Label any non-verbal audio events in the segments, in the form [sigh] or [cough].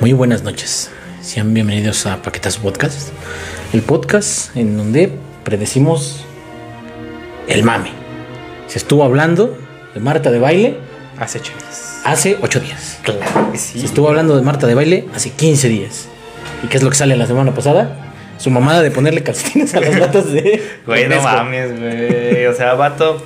Muy buenas noches. Sean bienvenidos a Paquetazo Podcast. El podcast en donde predecimos el mame. Se estuvo hablando de Marta de baile Hace ocho días. hace 8 días. Claro que sí. Se estuvo hablando de Marta de baile hace 15 días. ¿Y qué es lo que sale la semana pasada? Su mamada de ponerle calcetines a las [laughs] latas de. Güey, no mames, güey. O sea, vato.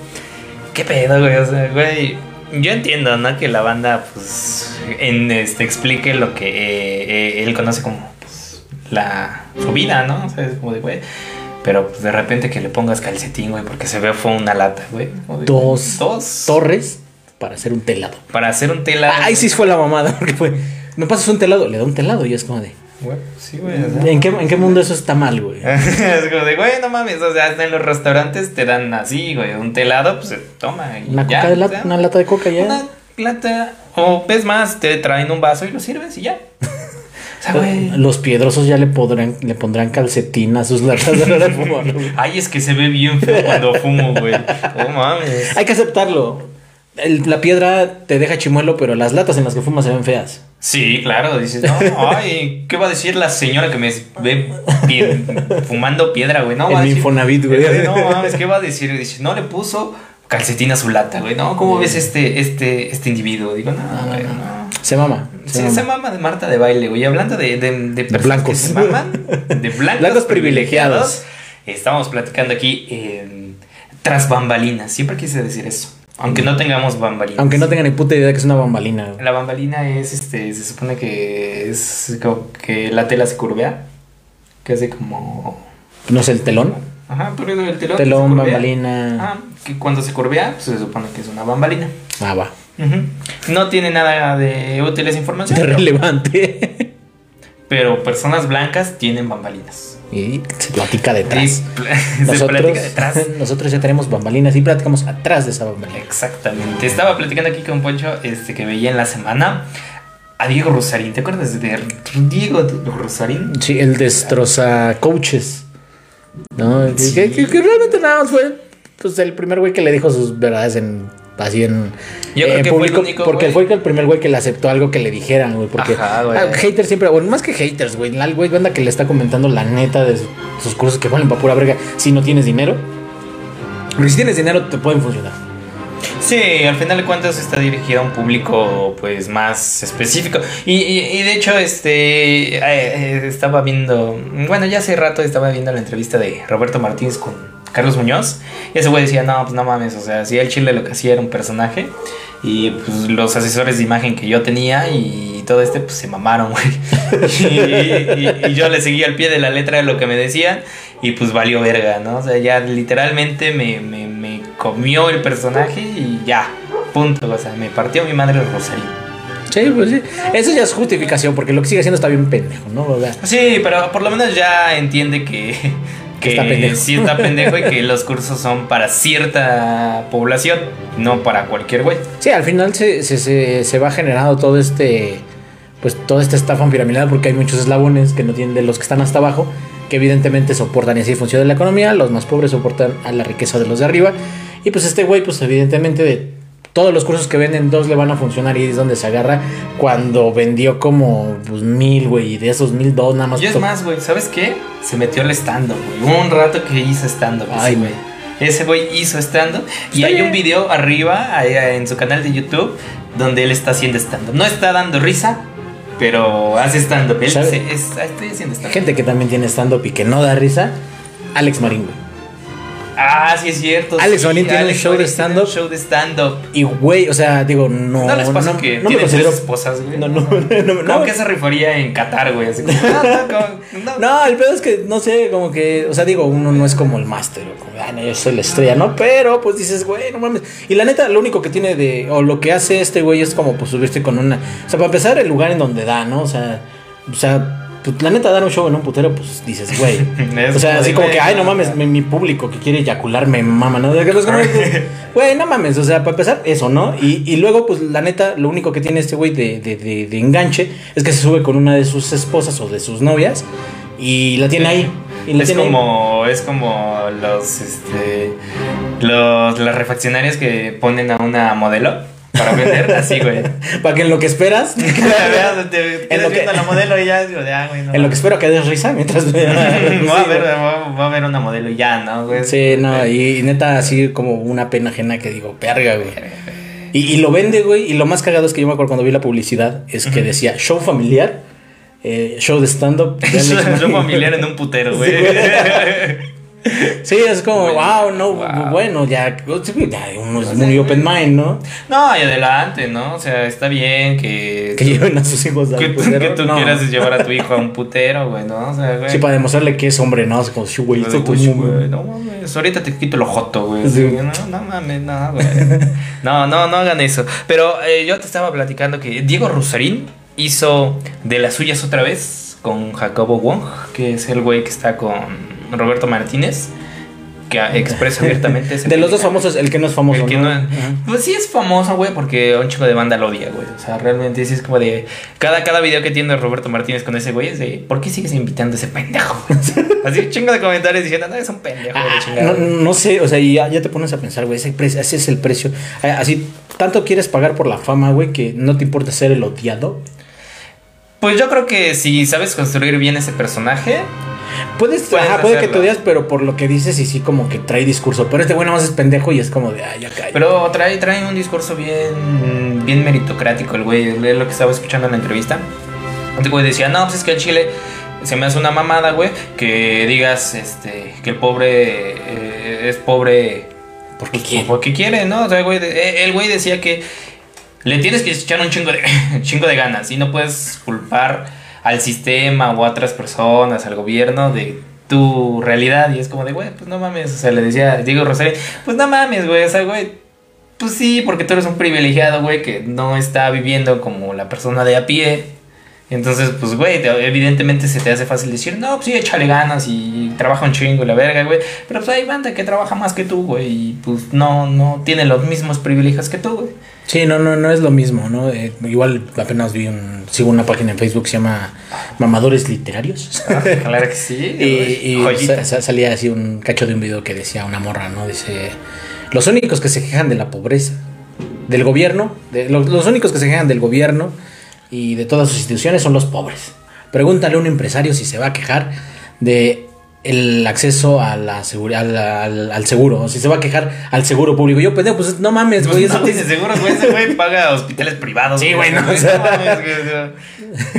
¿Qué pedo, güey? O sea, güey. Yo entiendo, ¿no? Que la banda, pues. En este, explique lo que eh, eh, él conoce como, pues. La. Su vida, ¿no? O sea, es como de, güey. Pero, pues, de repente que le pongas calcetín, güey, porque se ve fue una lata, güey. Dos, Dos. torres para hacer un telado. Para hacer un tela. Ahí sí fue la mamada, [laughs] porque fue. Me pasas un telado, le da un telado y es como de. Güey, sí, güey. o sea. ¿En qué, ¿En qué mundo eso está mal, güey? [laughs] es como de, güey, no mames, o sea, hasta en los restaurantes te dan así, güey, un telado, pues toma. y Una, ya, coca de o lata, sea, una lata de coca ya. Una lata, o ves más, te traen un vaso y lo sirves y ya. O sea, güey. [laughs] Los piedrosos ya le podrán, le pondrán calcetín a sus latas de fumar. Ay, es que se ve bien feo cuando fumo, güey. [laughs] No mames. Hay que aceptarlo. El- la piedra te deja chimuelo, pero las latas en las que fumas se ven feas. Sí, claro, dices, no, ay, ¿qué va a decir la señora que me ve pie- fumando piedra, güey? No, En va a mi decir, Infonavit, güey. [laughs] No mames, ¿qué va a decir? Dice, no le puso calcetín a su lata, güey. No, ¿cómo ves este, este, este individuo? Digo, no, güey, no. Se mama. se Sí, mama. se mama de Marta de baile, güey. Hablando de, de, de, blancos. que se maman, de [laughs] blancos, Blancos privilegiados. Estamos platicando aquí tras bambalinas. Siempre quise decir eso. Aunque no tengamos bambalinas. Aunque no tengan ni puta idea de que es una bambalina. La bambalina es, este, se supone que es como que la tela se curvea. Que hace como... No sé, el telón. Ajá, pero el telón. Telón, bambalina. Ah, que cuando se curvea, pues se supone que es una bambalina. Ah, va. No tiene nada de útil esa información. De relevante. Pero personas blancas tienen bambalinas. y se platica detrás. Pl- [laughs] se Nosotros, platica detrás. [laughs] nosotros ya tenemos bambalinas y platicamos atrás de esa bambalina. Exactamente. Estaba platicando aquí con Poncho este, que veía en la semana a Diego Rosarín. ¿Te acuerdas de Diego Rosarín? Sí, el destroza coaches. ¿No? Sí. Que, que- que realmente nada más fue pues, el primer güey que le dijo sus verdades en así en Yo creo que fue el único porque fue el primer güey que le aceptó algo que le dijeran, güey, porque Ajá, güey. ah, haters siempre, bueno, más que haters, güey, el güey banda que le está comentando la neta de sus cursos que valen para pura verga si no tienes dinero. Porque si tienes dinero te pueden funcionar. Sí, al final de cuentas está dirigido a un público pues más específico. Y, y- y de hecho, este eh, eh, estaba viendo, bueno, ya hace rato estaba viendo la entrevista de Roberto Martínez con Carlos Muñoz. Y ese güey decía, no, pues no mames, o sea, si el chile lo que hacía era un personaje. Y pues los asesores de imagen que yo tenía y todo este, pues se mamaron, güey. [laughs] y, y- y yo le seguía al pie de la letra de lo que me decían y pues valió verga, ¿no? O sea, ya literalmente me, me, me comió el personaje y ya, punto. O sea, me partió mi madre el rosario. Sí, pues sí. Eso ya es justificación porque lo que sigue haciendo está bien pendejo, ¿no? O sea, Sí, pero por lo menos ya entiende que, que Está pendejo. sí está pendejo y que [laughs] los cursos son para cierta población, no para cualquier güey. Sí, al final se, se, se, se va generando todo este. Pues toda esta estafa piramidal porque hay muchos eslabones que no tienen de los que están hasta abajo, que evidentemente soportan y así funciona la economía. Los más pobres soportan a la riqueza de los de arriba. Y pues este güey, pues evidentemente de todos los cursos que venden, dos le van a funcionar y es donde se agarra cuando vendió como pues, mil, güey, y de esos mil, dos nada más. Y es más, güey, ¿sabes qué? Se metió al stand-up, güey. Hubo un rato que hizo stand-up. Ay, güey. Ese güey hizo stand-up. Y hay bien. un video arriba ahí, en su canal de YouTube donde él está haciendo stand-up. No está dando risa, pero hace stand-up. Él estoy haciendo stand-up. Gente que también tiene stand-up y que no da risa. Alex Marín, güey. Ah, sí es cierto. Alex sí, tiene un show de stand-up. show de stand-up. Y güey, o sea, digo, no. No, les pasa no, que no me tiene considero. tres esposas, güey. No, no, [laughs] no, no, que se rifaría en Qatar, güey. Así como, [laughs] no, no, como- no. No, el pedo es que, no sé, como que, o sea, digo, uno no es como el máster, o como, ah, no, yo soy la estrella, ¿no? Pero, pues dices, güey, no mames. Y la neta, lo único que tiene de, o lo que hace este güey es como, pues, subirse con una, o sea, para empezar, el lugar en donde da, ¿no? O sea, o sea, pues, la neta, dar un show en un putero, pues, dices, güey. [laughs] O sea, así como que, ay, no mames, mi, mi público que quiere eyacular me mama, ¿no? Los- Güey, no mames, o sea, para empezar, eso, ¿no? Y, y luego, pues, la neta, lo único que tiene este güey de, de, de, de enganche es que se sube con una de sus esposas o de sus novias y la tiene ahí. Y la Es tiene ahí. como, es como los, este, los, las refaccionarias que ponen a una modelo para vender, así, güey. [laughs] Para que en lo que esperas. [laughs] [laughs] te quedes En lo que- la modelo y ya, digo, ah, güey, no. En lo que espero que des risa mientras. va, a ver, va, va a ver una modelo y ya, ¿no, güey? Sí, no, y, y neta, así como una pena ajena que digo, perga, güey. Y, y lo vende, güey, y lo más cagado es que yo me acuerdo cuando vi la publicidad, es que decía show familiar, eh, show de stand-up. Mann. familiar en un putero, güey. Sí, es como, wow, no, wow. bueno, ya, ya uno es muy open mind, ¿no? No, y adelante, ¿no? O sea, está bien que. Que lleven a sus hijos al tú- putero. que tú No. quieras llevar a tu hijo a un putero, güey, ¿no? O sea, güey. Sí, para demostrarle que es hombre, ¿no? Es como, sí, güey, Güey, esto como- güey, no mames, ahorita te quito el ojoto, güey. Sí. No, no mames, no, güey. No, no, no hagan eso. Pero eh, yo te estaba platicando que Diego Rusarín hizo de las suyas otra vez con Jacobo Wong, que es el güey que está con Roberto Martínez, que expresa [laughs] abiertamente ese De los dos famosos, el que no es famoso, El que ¿no? no- pues sí es famoso, güey, porque un chico de banda lo odia, güey. O sea, realmente sí es como de. Cada, cada video que tiene Roberto Martínez con ese güey es de. ¿Por qué sigues invitando a ese pendejo? [laughs] Así un chingo de comentarios diciendo, no, es un pendejo, de Ah, no, no sé, o sea, y ya, ya te pones a pensar, güey, ese, ese es el precio. Así, tanto quieres pagar por la fama, güey, que no te importa ser el odiado. Pues yo creo que si sabes construir bien ese personaje, Puedes, Puedes ajá, puede que te odias, pero por lo que dices y sí como que trae discurso. Pero este güey nada más es pendejo y es como de, ay, ya cae. pero trae, trae un discurso bien, bien meritocrático el güey. Es lo que estaba escuchando en la entrevista. El güey decía, no, pues es que el Chile se me hace una mamada, güey, que digas este, que el pobre eh, es pobre porque Pues, quiere. Porque quiere, ¿no? O sea, güey, de- eh, el güey decía que le tienes que echar un chingo de, [laughs] chingo de ganas y no puedes culpar al sistema o a otras personas, al gobierno de tu realidad. Y es como de, güey, pues no mames. O sea, le decía Diego Rosario, pues no mames, güey. O sea, güey, pues sí, porque tú eres un privilegiado, güey, que no está viviendo como la persona de a pie. Entonces, pues, güey, te- evidentemente se te hace fácil decir, no, pues sí, échale ganas y trabaja un chingo y la verga, güey. Pero pues hay banda que trabaja más que tú, güey, y pues no, no tiene los mismos privilegios que tú, güey. Sí, no, no, no es lo mismo, ¿no? Eh, igual apenas vi un, sigo una página en Facebook que se llama Mamadores Literarios. claro que sí. [laughs] y y Joyita. sa- sa- salía así un cacho de un video que decía una morra, ¿no? Dice, los únicos que se quejan de la pobreza, del gobierno, de, los, los únicos que se quejan del gobierno y de todas sus instituciones son los pobres. Pregúntale a un empresario si se va a quejar de el acceso a la seguridad, al, al- al seguro, o si se va a quejar al seguro público. Yo pendejo, pues no mames, güey. Pues eso no tiene seguro, güey. Ese güey paga hospitales privados. Sí, güey, no, o no mames,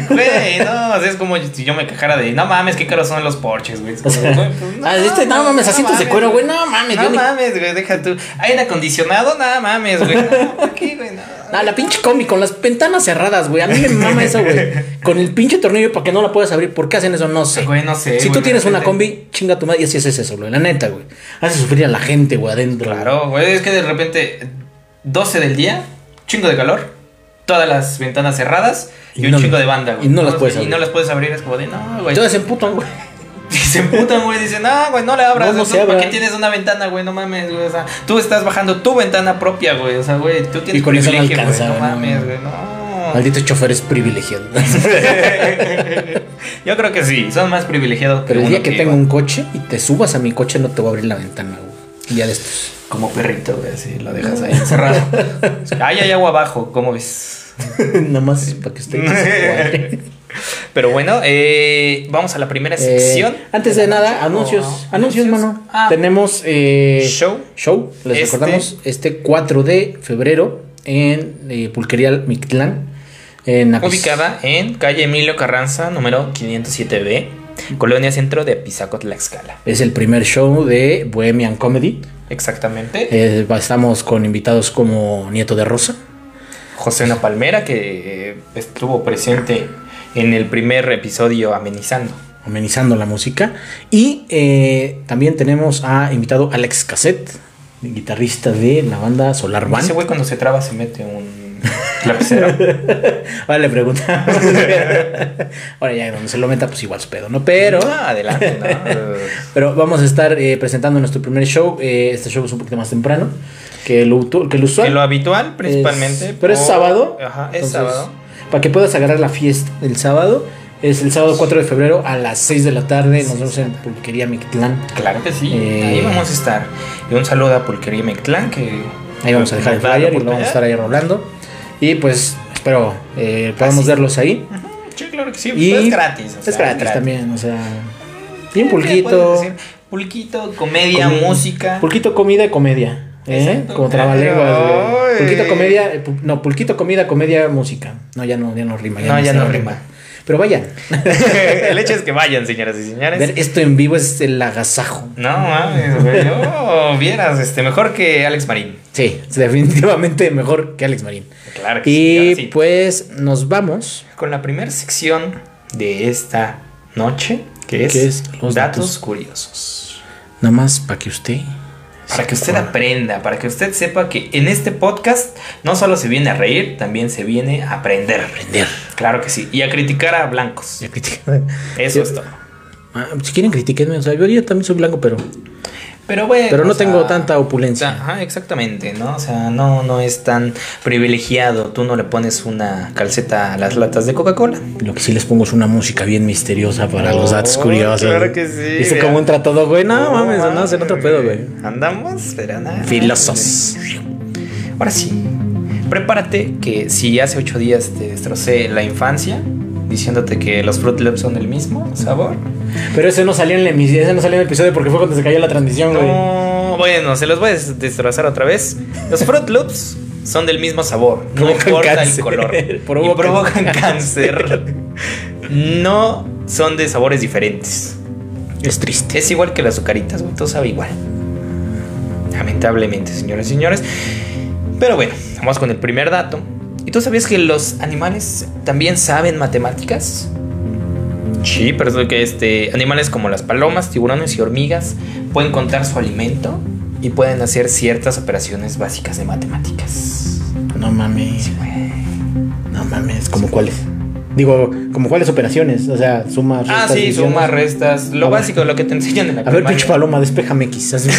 güey. no, o sea, es como si yo me quejara de, no mames, qué caros son los Porsches, güey. Es O como, sea, güey, pues, [laughs] ah, ¿viste? No mames, asientos de mames, cuero, güey, no mames, No mames, güey, deja tú. Aire acondicionado, nada mames, güey. No, ¿por qué, güey? No. [laughs] Ah, la pinche combi con las ventanas cerradas, güey. A mí me mama eso, güey. Con el pinche tornillo para que no la puedas abrir. ¿Por qué hacen eso? No sé. Güey, no sé, Si tú de tienes una repente- chinga tu madre. Y así es eso, güey. La neta, güey. Hace sufrir a la gente, güey, adentro. Claro, güey, es que de repente 12 del día, chingo de calor, todas las ventanas cerradas y, Y un no- chingo de banda, güey. y no las puedes Y abrir. no las puedes abrir, es como de, no, güey. Entonces se emputan, güey. [laughs] Y se emputan, güey, dicen, no, güey, no le abras. No, no ¿tú se ¿Para qué tienes una ventana, güey? No mames, güey. O sea, tú estás bajando tu ventana propia, güey. O sea, güey, tú tienes Y con eso no alcanza, güey, no. mames, güey, no. Malditos choferes privilegiados. [laughs] Yo creo que sí, son más privilegiados Pero el día que tengo un coche y te subas a mi coche, no te voy a abrir la ventana, güey. Y ya de estos. Como perrito, güey, así lo dejas ahí [laughs] encerrado. Ay, hay agua abajo, ¿cómo ves? [laughs] Nada más para que esté. Pero bueno, eh, vamos a la primera Eh, sección. antes de nada, anuncios. Oh, Anuncios, mano. Ah, Tenemos eh, show. show. Les Este- recordamos este 4 de febrero en Pulquería Mictlán. En Ubicada en calle Emilio Carranza, número 507B, Colonia Centro de Pisaco, Tlaxcala. Es el primer show de Bohemian Comedy. Exactamente. Eh, estamos con invitados como Nieto de Rosa. José Una Palmera, que eh, estuvo presente en el primer episodio amenizando. amenizando la música. Y eh, también tenemos a invitado Alex Cassette, guitarrista de la banda Solar Ese Band. güey cuando se traba se mete un [laughs] lapicero. [laughs] Ahora le preguntamos. [laughs] Ahora ya donde se lo meta, pues igual su pedo, ¿no? Pero, Ah, adelante, ¿no? [laughs] pero vamos a estar eh, presentando nuestro primer show. Eh, este show es un poquito más temprano que lo, que lo usual. Que lo habitual, principalmente. Es- pero es por- sábado. Ajá, es Entonces, sábado. Para que puedas agarrar la fiesta del sábado. Es el sábado 4 de febrero a las 6 de la tarde. Nos vemos en Pulquería Mictlán. Claro que sí, Eh, ahí vamos a estar. Y un saludo a Pulquería Mectlán, que Ahí vamos a dejar el flyer y lo vamos a estar ahí rolando. Y pues espero eh, podamos verlos ahí. Sí, claro que sí. Y es gratis. o Es gratis también, o sea. Y un ¿Qué puedes pulquito. Pulquito, comedia, música. Pulquito, comida y comedia. ¿eh? Como trabalenguas. Pulquito, comedia. eh, No, pulquito, comida, comedia, música. No, ya no, ya no rima. No, ya está no la rima. Pero vayan. el hecho es que vayan, señoras y señores. Ver esto en vivo es el agasajo. No mames, güey. Oh, vieras, este, mejor que Alex Marín. Sí, definitivamente mejor que Alex Marín. Claro que sí. Y sí. pues nos vamos. Con la primera sección de esta noche, que es, es los datos, datos. curiosos. Nada más para que usted. Para que usted aprenda, para que usted sepa que en este podcast no solo se viene a reír, también se viene a aprender. Aprender. Claro que sí. Y a criticar a blancos. Ya critican. Eso es todo. Ah, si quieren critiquenme, o sea, yo ya también soy blanco, pero, Pero bueno. pero no sea, tengo tanta opulencia. Ajá, exactamente, ¿no? O sea, no, no es tan privilegiado. Tú no le pones una calceta a las latas de Coca-Cola. Lo que sí les pongo es una música bien misteriosa para los datos Oh, curiosos. claro que sí, ¿Viste cómo entra todo, güey? No, No mames, no, se otro pedo, güey. Andamos, pero nada. Filosos. Ahora sí, prepárate que si hace ocho días te destrocé la infancia diciéndote que los Fruit Loops son del mismo sabor. Pero ese no salió en la emisión, ese no salió en el episodio porque fue cuando se cayó la transmisión, güey. No, bueno, se los voy a des- destrozar otra vez. Los Fruit Loops son del mismo sabor, [laughs] no importa cáncer. el color. [laughs] Provocan y provocan cáncer. cáncer. No son de sabores diferentes. Es triste. Es igual que las azucaritas, güey. Todo sabe igual. Lamentablemente, señores y señores. Pero bueno, vamos con el primer dato. ¿Y tú sabías que los animales también saben matemáticas? Sí, pero es que este, animales como las palomas, tiburones y hormigas pueden contar su alimento y pueden hacer ciertas operaciones básicas de matemáticas. No mames. Sí, güey. No mames. ¿Como cuáles? Digo, ¿como cuáles operaciones? O sea, sumas. Ah, restas, sí, divisiones. sumas, restas, lo A ver. básico, lo que te enseñan en la A ver, pinche paloma, despéjame X. [laughs]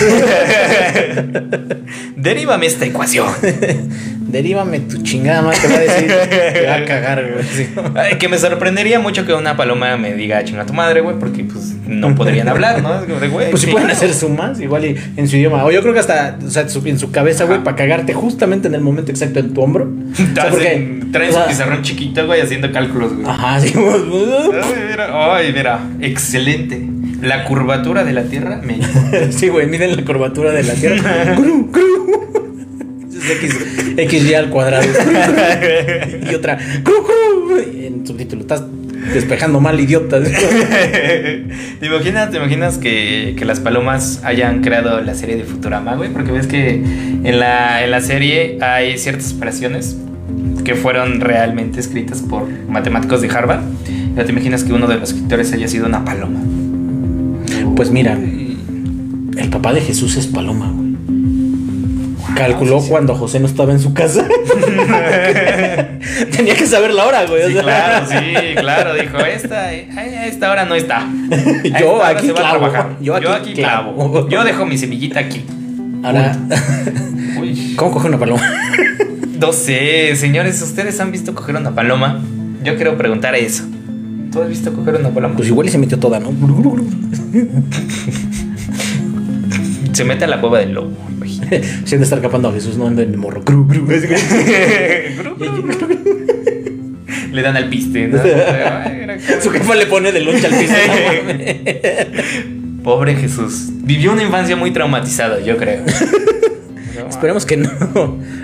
Derívame esta ecuación. [laughs] Derívame tu chingada madre, te va a decir. Te va a cagar, güey. Sí. Ay, que me sorprendería mucho que una paloma me diga chinga tu madre, güey, porque pues no podrían hablar, ¿no? Es como de, güey, Pues si sí, pueden hacer sumas, igual y en su idioma. O yo creo que hasta, o sea, en su cabeza, güey, para cagarte justamente en el momento exacto en tu hombro. [laughs] O sea, porque- traen o su pizarrón chiquito, güey, haciendo cálculos, güey. Ajá, sí. [laughs] Ay, mira, ay, mira, excelente. La curvatura de la Tierra me [laughs] Sí, güey, miden la curvatura de la Tierra. Cru, cru. X, XY al cuadrado. [laughs] y otra. En subtítulo. Estás despejando mal, idiota. [laughs] ¿Te imaginas, te imaginas que, que las palomas hayan creado la serie de Futurama, güey? Porque ves que en la, en la serie hay ciertas operaciones que fueron realmente escritas por matemáticos de Harvard. ¿Ya te imaginas que uno de los escritores haya sido una paloma? Pues mira, el papá de Jesús es Paloma, güey. Calculó sí, sí. cuando José no estaba en su casa. [laughs] Tenía que saber la hora, güey. o Sí, sea. claro, sí, claro, dijo, esta, eh, a esta hora no está. A Yo aquí clavo. trabajar. Yo aquí clavo. clavo. Yo dejo mi semillita aquí. Ahora, Uy. ¿cómo coge una paloma? No sé, señores, ¿ustedes han visto coger una paloma? Yo quiero preguntar eso. ¿Tú has visto coger una paloma? Pues igual y se metió toda, ¿no? Se mete a la cueva del lobo, imagínate. [laughs] Se han de estar capando a Jesús, no anda en el morro. Gru, gru. [laughs] Le dan al piste, ¿no? [laughs] Su jefa le pone de loncha al no mames. Pobre Jesús. Vivió una infancia muy traumatizada, yo creo. Esperemos que no.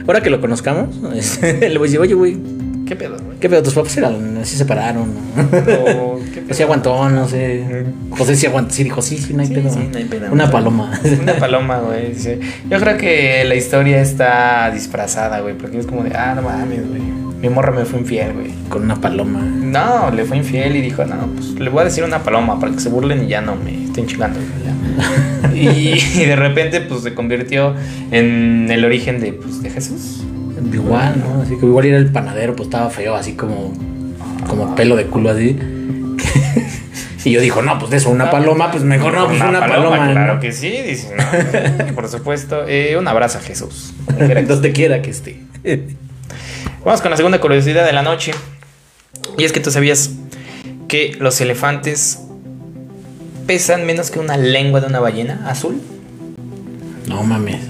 Ahora que lo conozcamos, le voy a decir, oye, güey, ¿Qué pedo, güey? ¿qué pedo? ¿Tus papás eran? ¿Sí se separaron? O, ¿qué pedo? [laughs] O sí aguantó, no sé. José sí aguantó, sí dijo, sí, sí, no hay Sí, pedo. sí, no hay pedo. Una paloma. Una paloma, güey. sí. Yo creo que la historia está disfrazada, güey. Porque es como de, ah, no mames, güey. Mi morra me fue infiel, güey. Con una paloma. No, le fue infiel y dijo, no, pues le voy a decir una paloma para que se burlen y ya no me estén chingando. güey, [laughs] ya". y, y de repente, pues se convirtió en el origen de, pues, de Jesús. Igual, ¿no? Así que igual era el panadero, pues estaba feo, así como, como pelo de culo así. [laughs] y yo dijo, no, pues de eso, una paloma, pues mejor no, pues una, paloma. Claro que sí, dice, no, [laughs] por supuesto. Eh, un abrazo a Jesús. donde quiera que Donde quiera que esté. Vamos con la segunda curiosidad de la noche. Y es que tú sabías que los elefantes pesan menos que una lengua de una ballena azul. No mames.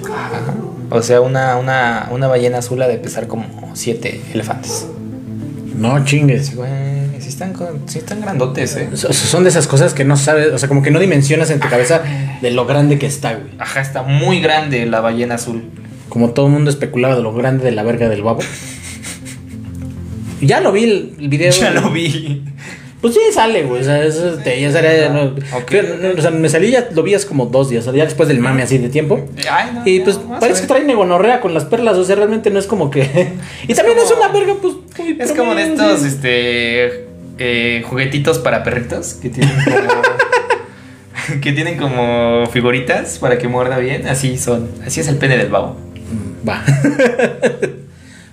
O sea, una, una, una ballena azul ha de pesar como siete elefantes. No chingues. Güey, sí están, sí están grandotes, eh. So- Son de esas cosas que no sabes, o sea, como que no dimensionas en tu cabeza de lo grande que está, güey. Ajá, está muy grande la ballena azul. Como todo el mundo especulaba de lo grande de la verga del babo. Ya lo vi el, el video. [laughs] Ya lo vi. Pues sí, sale, güey. O sea, eso te, ya sale, no, o sea, me salí ya, lo vi hace como dos días, o sea, ya después del mame así de tiempo. Ay, no, Y pues parece que ver. trae negonorrea con las perlas, o sea, realmente no es como que. [laughs] y también es una verga, pues. muy Es como de estos, sí. este, eh, juguetitos para perritos que tienen como, [laughs] que tienen como figuritas para que muerda bien. Así son, así es el pene del babo. Mm, Va. [laughs]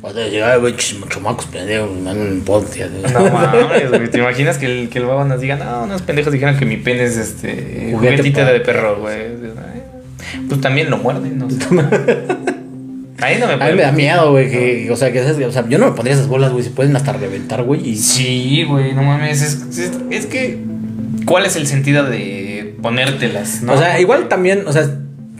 O sea, llegaba, güey, chamacos pendejos, me dan un podcast. No mames, güey. ¿Te imaginas que el, que el babo nos diga, no, unos pendejos dijeron que mi pene es este Juguete de perro, güey? Pues también lo muerden, no sé. [laughs] Ahí no me A mí me da miedo, güey, que, o sea, que o sea, yo no me pondría esas bolas, güey, se pueden hasta reventar, güey, y Sí, güey, no mames. Es, es, es que, ¿cuál es el sentido de ponértelas? no? O sea, igual también, o sea,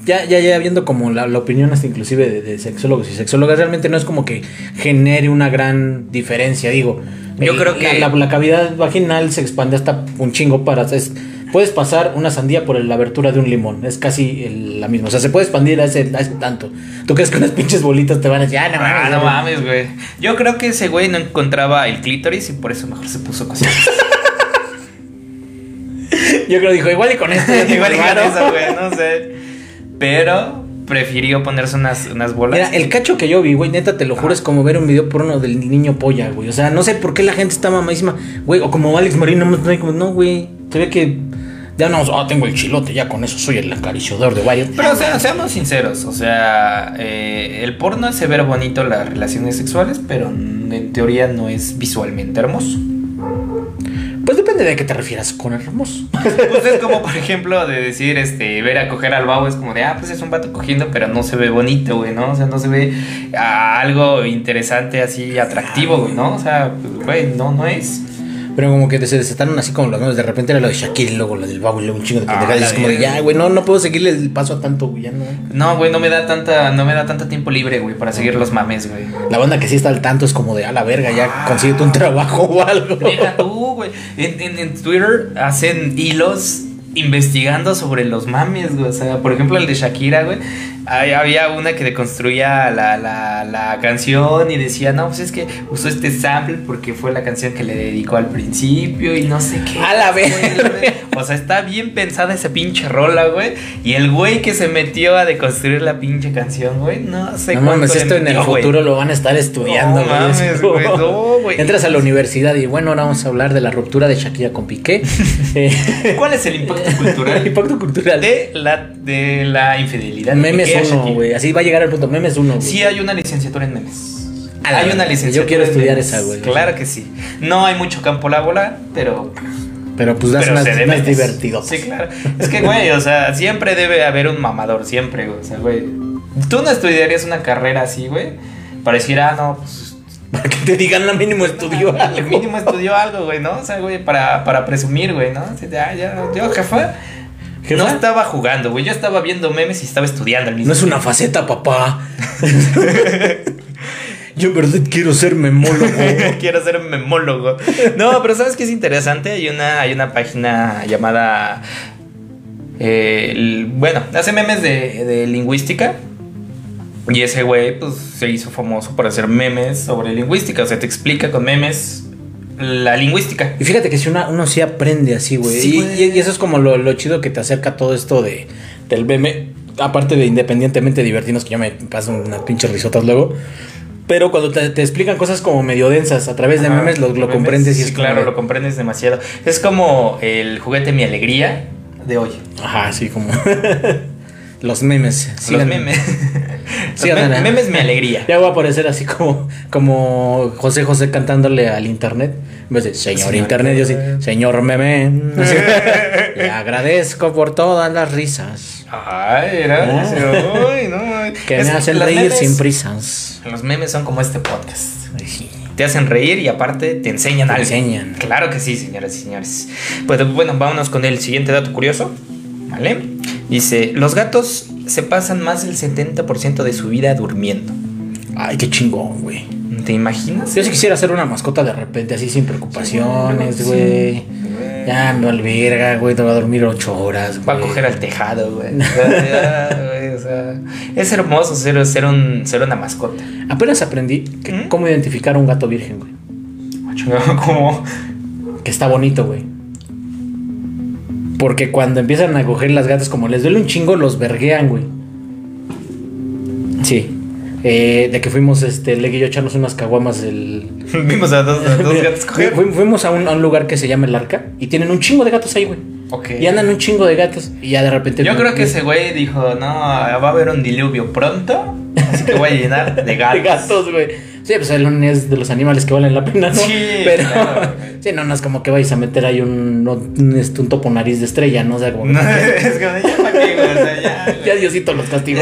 ya, ya, ya viendo como la, la opinión hasta inclusive de, de sexólogos y sexólogas, realmente no es como que genere una gran diferencia, digo. Yo El- creo que- La, la- la cavidad vaginal se expande hasta un chingo para... es- puedes pasar una sandía por la abertura de un limón, es casi el- la misma. O sea, se puede expandir a ese, a ese tanto. ¿Tú crees que unas pinches bolitas te van a decir, ah, no Ah, mames, no güey"? mames, güey. Yo creo que ese güey no encontraba el clítoris y por eso mejor se puso cositas. [laughs] Yo creo que dijo, igual y con esto. [laughs] Igual y con varo". eso, güey, no sé. Pero prefirió ponerse unas, unas bolas. Mira, el cacho que yo vi, güey, neta, te lo juro, es como ver un video porno del niño polla, güey. O sea, no sé por qué la gente está mamadísima, güey. O como Alex Marín, no, güey. Se ve que ya no, ah, tengo el chilote, ya con eso soy el acariciador de varios. Pero o sea, seamos sinceros, o sea, eh, el porno se ve bonito las relaciones sexuales, pero en teoría no es visualmente hermoso. Depende de qué te refieras con hermoso. Pues es como, por ejemplo, de decir, este, ver a coger al babo es como de, ah, pues es un vato cogiendo, pero no se ve bonito, güey, ¿no? O sea, no se ve ah, algo interesante, así, atractivo, güey, ¿no? O sea, güey, no, no es. Pero como que se desataron así como los nombres. De repente era lo de Shakira y luego lo del babo y luego un chingo de Ah, pendejadas. la es como de, ya, güey, no, no puedo seguirle el paso a tanto, güey, ya no. No, güey, no me da tanta, no me da tanto tiempo libre, güey, para seguir los mames, güey. La banda que sí está al tanto es como de, a la verga, ya Ah. consíguete un trabajo o algo. Deja tú, güey. En, en- en Twitter hacen hilos investigando sobre los mames, güey. O sea, por ejemplo, el de Shakira, güey. Ahí había una que deconstruía la, la, la canción y decía, no, pues es que usó este sample porque fue la canción que le dedicó al principio y no sé qué. A la güey. O sea, está bien pensada esa pinche rola, güey. Y el güey que se metió a deconstruir la pinche canción, güey, no sé No cuánto mames, esto en el güey. futuro lo van a estar estudiando, No güey. mames, güey, no, güey. Entras a la universidad y bueno, ahora vamos a hablar de la ruptura de Shakira con Piqué. [laughs] Eh, ¿Cuál es el impacto [laughs] el cultural impacto cultural. de la, de la infidelidad? de Memes uno, güey. Así va a llegar al punto. Memes uno, güey. Sí hay una licenciatura en memes. La Hay una licenciatura. yo quiero en estudiar memes. esa, güey. Claro que sí. No hay mucho campo laboral, pero. Pero pues das de unas memes. divertidos. Sí, claro. Es que, güey, o sea, siempre debe haber un mamador, siempre, güey. O sea, güey. Tú no estudiarías una carrera así, güey. Para decir, ah, no, pues. Para que te digan, la mínimo estudió [laughs] Al algo. mínimo estudió algo, güey, ¿no? O sea, güey, para, para presumir, güey, ¿no? De, ah, ya, yo, jefa. ¿Jefa? No estaba jugando, güey. Yo estaba viendo memes y estaba estudiando al mismo No es una faceta, papá. [laughs] Yo en verdad quiero ser memólogo. [laughs] Quiero ser memólogo. No, pero ¿sabes qué es interesante? Hay una, hay una página llamada. eh, el- bueno, hace memes de, de lingüística. Y ese güey, pues, se hizo famoso por hacer memes sobre lingüística. O sea, te explica con memes la lingüística. Y fíjate que si una, uno sí aprende así, güey. Sí, y, eso es como lo, lo chido que te acerca todo esto de, del meme. Aparte de independientemente divertirnos, que yo me paso unas pinches risotas luego. Pero cuando te, te explican cosas como medio densas a través de Ajá, memes, lo, lo memes, comprendes y sí, es claro, como- lo comprendes demasiado. Es como el juguete Mi Alegría de hoy. Ajá, sí, como. [laughs] Los memes. Los memes. [laughs] Me- memes Mi Alegría. Ya voy a aparecer así como, como José José cantándole al internet. En vez de señor, Señor internet, yo sí, señor meme. [laughs] Le agradezco por todas las risas Ay, era. Ah. No. [laughs] que Es- me hacen reír memes- sin prisas. Los memes son como este podcast. Sí. Te hacen reír y aparte te enseñan Te algo. enseñan. Claro que sí, señoras y señores. Pues bueno, vámonos con el siguiente dato curioso. ¿Vale? Dice, los gatos se pasan más del 70% de su vida durmiendo. Ay, qué chingón, güey. ¿Te imaginas? Yo sí quisiera hacer una mascota de repente, así sin preocupaciones, güey. Ya me alberga, güey, te va a dormir ocho horas, Va a güey. coger al tejado, güey. [laughs] Ya, güey, o sea, es hermoso ser, ser, un, ser una mascota. Apenas aprendí que- ¿Mm? cómo identificar a un gato virgen, güey. Como. Que está bonito, güey. Porque cuando empiezan a coger las gatas, como les duele un chingo, los verguean, güey. Sí. Eh, de que fuimos, este, Leg y yo echarnos unas caguamas el... Vimos [laughs] a dos, a dos gatos [laughs] coger. Fu- Fuimos a un, a un lugar que se llama El Arca y tienen un chingo de gatos ahí, güey. Ok. Y andan un chingo de gatos y ya de repente... Yo creo que ese güey dijo: No, va a haber un diluvio pronto. Así que voy a llenar de [laughs] gatos. De gatos, güey. Sí, pues el es de los animales que valen la pena, ¿no? Sí, pero claro, [laughs] sí, no, no es como que vayas a meter ahí un, un, este, un topo nariz de estrella, ¿no? O sea, como que No, [laughs] es como, ya para qué, güey. O sea, ya. ya Diosito los castigó.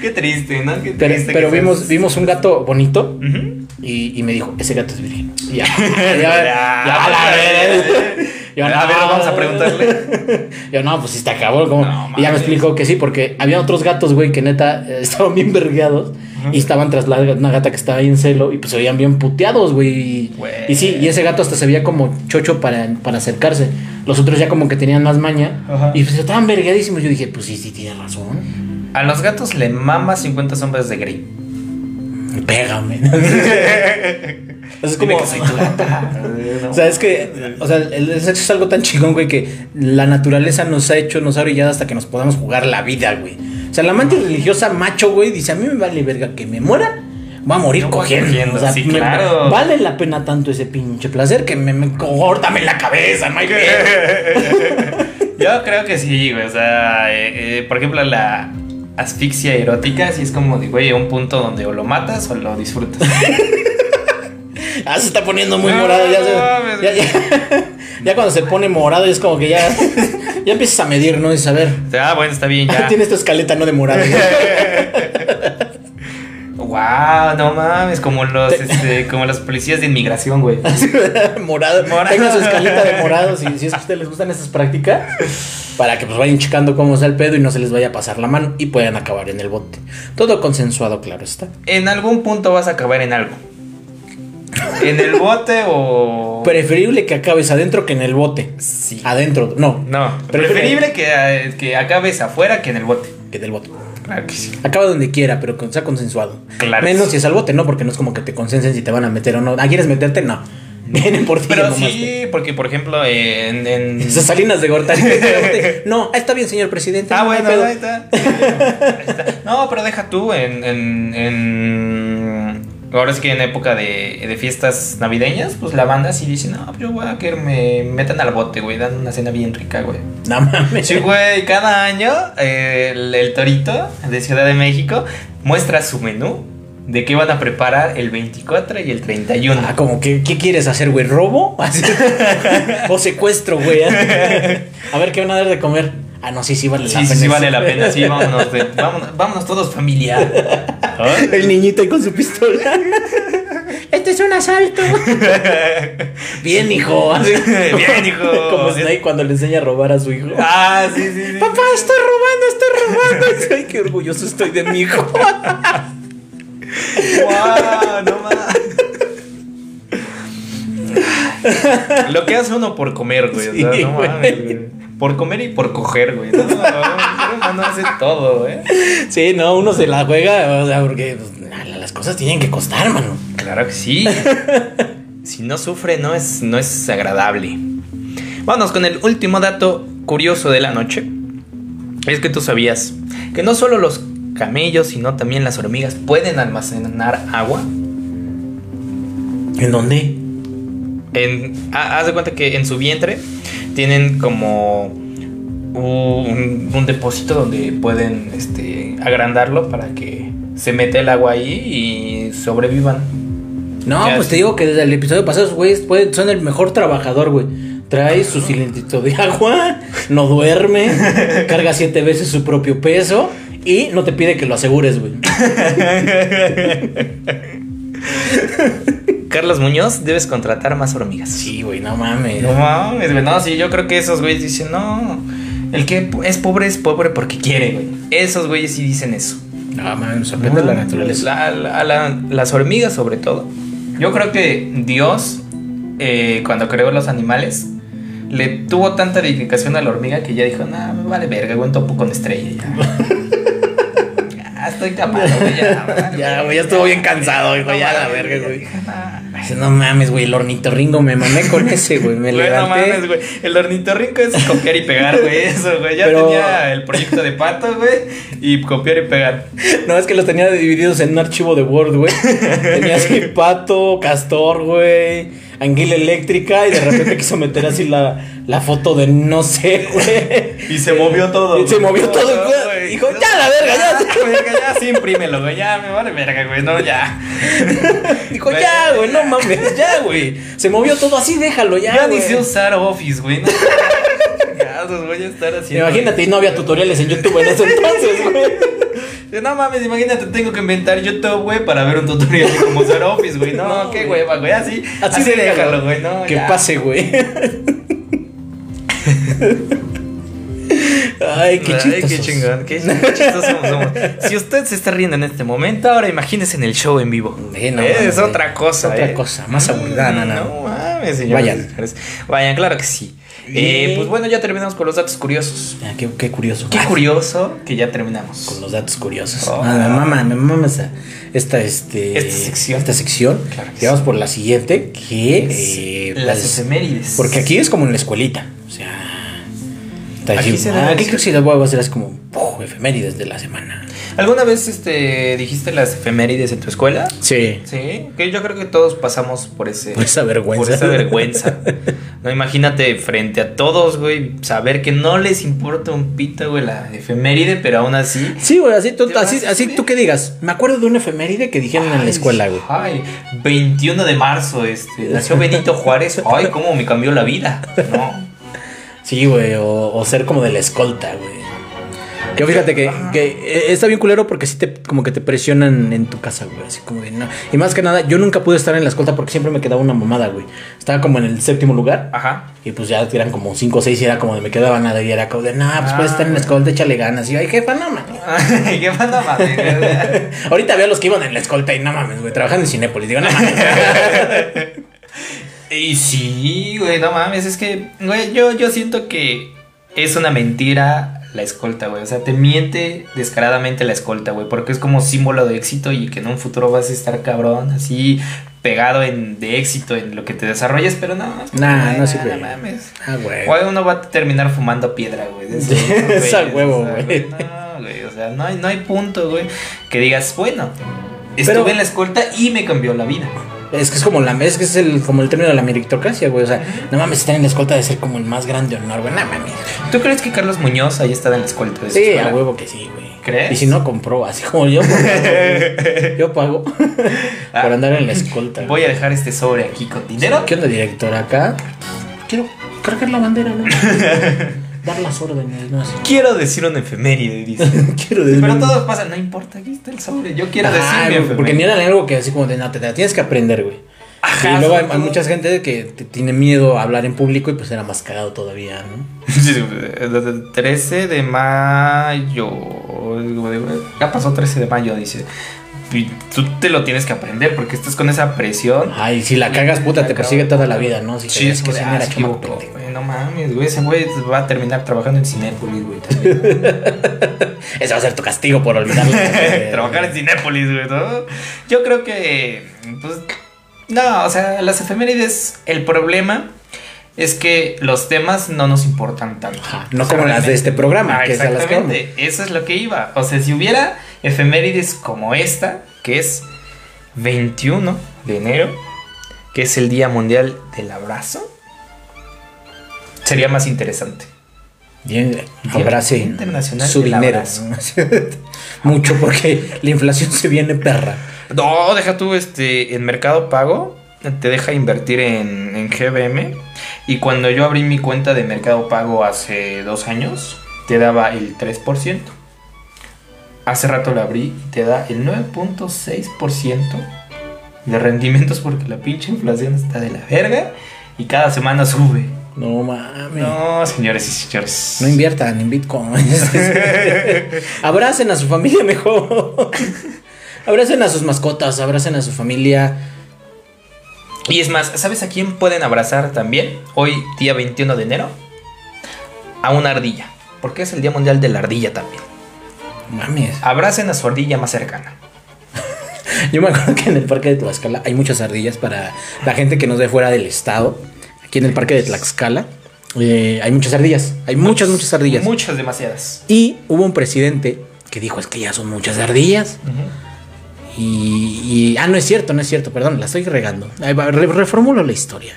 Qué triste, ¿no? Qué triste. pero que vimos, seas- vimos un gato bonito Ujú. Y, y me dijo, ese gato es virgen. Y ya, [laughs] Ya, ya, ya, la verga. Yo, A ver, vamos a preguntarle. [laughs] Yo, no, pues cabrón. como- No, y ya me explicó que sí, porque había otros gatos, güey, que neta eh, [laughs] estaban bien vergueados y estaban tras la, una gata que estaba ahí en celo y pues se veían bien puteados, güey. Y, sí, y ese gato hasta se veía como chocho para, para acercarse. Los otros ya como que tenían más maña y pues estaban vergueadísimos. Yo dije, pues sí, sí, tiene razón. A los gatos le mama 50 sombras de Grey. Pégame. [laughs] es como. que soy. [laughs] O sea, es que, o sea, el sexo es algo tan chingón, güey, que la naturaleza nos ha hecho, nos ha brillado hasta que nos podamos jugar la vida, güey. O sea, la amante religiosa macho, güey, dice, a mí me vale verga que me muera, voy a morir cogiendo. cogiendo, O sea, sí, me- claro. vale la pena tanto ese pinche placer que me, me córtame la cabeza, no hay. [laughs] Yo creo que sí, güey. O sea, eh, eh, por ejemplo, la asfixia erótica, sí es como de, güey, un punto donde o lo matas o lo disfrutas. [laughs] Ah, se está poniendo muy No, morado, ya, no ya, ya, ya cuando se pone morado es como que ya, [laughs] ya empiezas a medir, ¿no? Y saber. Ah, bueno, está bien, ya. [laughs] Tienes tu escaleta, no de morado. Wow, no mames, como los, este, [laughs] como los policías de inmigración, güey. [laughs] morado. Morado. Tenga su escalita de morado si, si es que a ustedes les gustan esas prácticas. Para que pues vayan checando cómo está el pedo y no se les vaya a pasar la mano y puedan acabar en el bote. Todo consensuado, claro está. En algún punto vas a acabar en algo. En el bote o. Preferible que acabes adentro que en el bote. Sí. Adentro, no. No, Preferible- preferible que, eh, que acabes afuera que en el bote. Que del bote. Claro que sí. Acaba donde quiera, pero que sea consensuado. Claro. Menos si es al bote, no, porque no es como que te consensen si te van a meter o no. ¿Ah, quieres meterte? No. [laughs] Vienen por ti. Pero sí, porque por ejemplo, eh, en. en- [laughs] Esas salinas de Gortari. [laughs] no, está bien, señor presidente. Ah, no bueno, ahí está. Ahí está. No, pero deja tú en. en, en- ahora es que en época de, de fiestas navideñas, pues la banda sí dice: No, pues yo voy a que me metan al bote, güey. Dan una cena bien rica, güey. No mames. Sí, güey, cada año eh, el, el Torito de Ciudad de México muestra su menú de qué van a preparar el 24 y el 31. Ah, como que, ¿qué quieres hacer, güey? ¿Robo? [laughs] O secuestro, güey. [laughs] A ver, ¿qué van a dar de comer? Ah, no, sí, sí vale la Sí, pena. sí, sí, vale la pena. Sí, vámonos, de- [laughs] vámonos, vámonos todos familiar. El niñito ahí con su pistola. [laughs] Este es un asalto. [laughs] Bien, hijo. Bien, hijo. Como Snake cuando le enseña a robar a su hijo. Ah, sí, sí, sí. Papá, estoy robando, estoy robando. Ay, qué orgulloso estoy de mi hijo. Wow, no mames. Lo que hace uno por comer, güey. o sea, Sí, no güey. mames, güey. Por comer y por coger, güey. No, no, hace todo, ¿eh? Sí, no, uno se la juega, o sea, porque pues, las cosas tienen que costar, mano. Claro que sí. [laughs] si no sufre, no es, no es agradable. Vámonos con el último dato curioso de la noche. Es que tú sabías que no solo los camellos, sino también las hormigas pueden almacenar agua. ¿En dónde? En, ha- haz de cuenta que en su vientre tienen como un, un depósito donde pueden este, agrandarlo para que se mete el agua ahí y sobrevivan. No, Ya, pues te digo que desde el episodio pasado, pueden- son el mejor trabajador, güey. Trae su cilindrito de agua, no duerme, [laughs] carga siete veces su propio peso y no te pide que lo asegures, güey. [laughs] Carlos Muñoz, debes contratar más hormigas. Sí, güey, no mames. No mames, güey. No, sí, yo creo que esos güeyes dicen, no. El que es pobre es pobre porque quiere, güey. Esos güeyes sí dicen eso. No, man, me sorprende la naturaleza. La- la- la- las hormigas, sobre todo. Yo creo que Dios, eh, cuando creó los animales, le tuvo tanta dedicación a la hormiga que ya dijo, nah, me vale verga, güey, un topo con estrella. Ya, [laughs] ya estoy tapado, güey, ya. vale [laughs] Ya, güey, ya estuvo bien cansado, hijo, ya, la mames, verga, güey. No mames, güey, el ornitorrinco me mamé con [laughs] ese, güey. Me Güey, no mames, güey. El ornitorrinco es copiar y pegar, güey. Eso, güey. Ya Pero- tenía el proyecto de pato, güey. Y copiar y pegar. [laughs] No, es que los tenía divididos en un archivo de Word, güey. [laughs] Tenía así pato, castor, güey, anguila eléctrica y de repente quiso meter así la, la foto de no sé, güey. Y se movió todo. Y se movió todo, güey. Dijo, ya, la verga, ya. [laughs] Ya, ya, sí, imprímelo, güey. Ya, me vale verga, güey. No, ya. [laughs] Dijo, ya, güey, no mames, ya, güey. Se movió todo así, déjalo, ya. Ya ni sé usar Office, güey. No, voy a estar haciendo. Imagínate, y no había tutoriales en YouTube en ese entonces, güey. No mames, imagínate, tengo que inventar YouTube, güey, para ver un tutorial de cómo usar Office, güey. No, No, qué güey. hueva, güey. Así, Así, así, déjalo, güey. No, Que ya. pase, güey. [laughs] Ay, qué Ay, chistosos. qué chingón, qué, chistosos somos. Si usted se está riendo en este momento, ahora imagínese en el show en vivo. Eh, no es otra cosa, Otra eh. cosa, más aburrida, no, no. No mames, señores. Vayan. señores. Vayan, claro que sí. Eh, pues bueno, ya terminamos con los datos curiosos. Ah, qué, qué curioso. Qué Ay, curioso que ya terminamos. Con los datos curiosos. Oh. Ah, me mama, me mama esta, esta, este, Esta sección. Esta sección. Claro que vamos por la siguiente, que... eh, Las pues, efemérides. Porque aquí es como en la escuelita. O sea... Está Aquí se ah, ¿qué creo que si las voy a hacer es como ¡puf! efemérides de la semana? ¿Alguna vez este, dijiste las efemérides en tu escuela? Sí. Sí, que yo creo que todos pasamos por ese Por esa vergüenza. por esa vergüenza. No imagínate frente a todos, güey, saber que no les importa un pito, güey, la efeméride, pero aún así Sí, güey, así, tú, ¿Te vas así, así tú que digas. Me acuerdo de una efeméride que dijeron en la escuela, güey. Ay, 21 de marzo, este, nació Benito Juárez. Ay, cómo me cambió la vida. No. Sí, güey, o, o ser como de la escolta, güey. Que fíjate que, eh, está bien culero porque sí te como que te presionan en tu casa, güey. Así como de no. Y más que nada, yo nunca pude estar en la escolta porque siempre me quedaba una mamada, güey. Estaba como en el séptimo lugar. Ajá. Y pues ya eran como cinco o seis y era como de me quedaba nada. Y era como de, no, pues puedes estar en la escolta, échale ganas. Y yo, ay, jefa, no mames. [laughs] Ay, qué manda madre. Ahorita veo a los que iban en la escolta y no mames, güey. Trabajando en Cinépolis. Digo, no mames. [laughs] Y sí, güey, no mames, es que, güey, yo, yo siento que es una mentira la escolta, güey. O sea, te miente descaradamente la escolta, güey, porque es como símbolo de éxito y que en un futuro vas a estar cabrón, así pegado en de éxito en lo que te desarrolles, pero no. Nah, no sirve. No mames. ah, güey. Güey, uno va a terminar fumando piedra, güey. de esos, [laughs] Es a güeyes, huevo, o güey. No, güey, o sea, no hay, no hay punto, güey, que digas, bueno, Pero- estuve en la escolta y me cambió la vida. Es que es como la es que es el, como el término de la meritocracia, güey. O sea, no mames, estar en la escolta de ser como el más grande honor, güey. No mames. ¿Tú crees que Carlos Muñoz haya estado en la escolta de Sí, escuela? a huevo que sí, güey. ¿Crees? Y si no, compró, así como yo. [laughs] yo pago Ah, por andar en la escolta. güey. Voy a dejar este sobre aquí con dinero. ¿Qué onda, director? Acá quiero cargar la bandera, ¿no? [laughs] Dar las órdenes, ¿no? Así. Quiero decir una efeméride, dice. [laughs] quiero decir. Pero todos pasan, no importa, aquí está el sobre. Yo quiero decir Ah, mi güey, efeméride. porque ni era algo que así como de no, te la tienes que aprender, güey. Ajá, y luego hay, hay mucha gente que te- tiene miedo a hablar en público y pues era más cagado todavía, ¿no? [laughs] Sí, sí, desde 13 de mayo. Ya pasó 13 de mayo, dice. Y tú te lo tienes que aprender porque estás con esa presión. Ay, si la cagas, puta, te persigue toda la vida, ¿no? Si Sí, es que se ah, güey, No mames, güey. Ese güey va a terminar trabajando en Cinépolis, güey. [laughs] Ese va a ser tu castigo por olvidarlo. [laughs] Trabajar en Cinépolis, güey, ¿no? Yo creo que, pues, no, o sea, las efemérides, el problema es que los temas no nos importan tanto. Ajá, no como las de este programa, Ah, que es a las que vamos. exactamente, eso es lo que iba. O sea, si hubiera efemérides como esta, que es 21 de enero, que es el Día Mundial del Abrazo, sería más interesante. Bien, abrace Internacional su dinero. [laughs] Mucho porque la inflación se viene perra. No, deja tú este en Mercado Pago te deja invertir en, en GBM y cuando yo abrí mi cuenta de Mercado Pago hace dos años te daba el 3%. Hace rato la abrí y te da el 9.6% de rendimientos porque la pinche inflación está de la verga y cada semana sube. No mames. No, señores y señores. No inviertan en Bitcoin. [laughs] abracen a su familia mejor. abracen a sus mascotas, abracen a su familia. Y es más, ¿sabes a quién pueden abrazar también? Hoy, día 21 de enero. A una ardilla. Porque es el Día Mundial de la Ardilla también. Mames. Abracen a su ardilla más cercana. [laughs] Yo me acuerdo que en el parque de Tlaxcala hay muchas ardillas para la gente que nos ve fuera del estado. Aquí en el parque de Tlaxcala eh, hay muchas ardillas. Hay muchas, muchas ardillas. Muchas, demasiadas. Y hubo un presidente que dijo, es que ya son muchas ardillas. Y, y- Ah, no es cierto, no es cierto, perdón, la estoy regando. Re- reformulo la historia.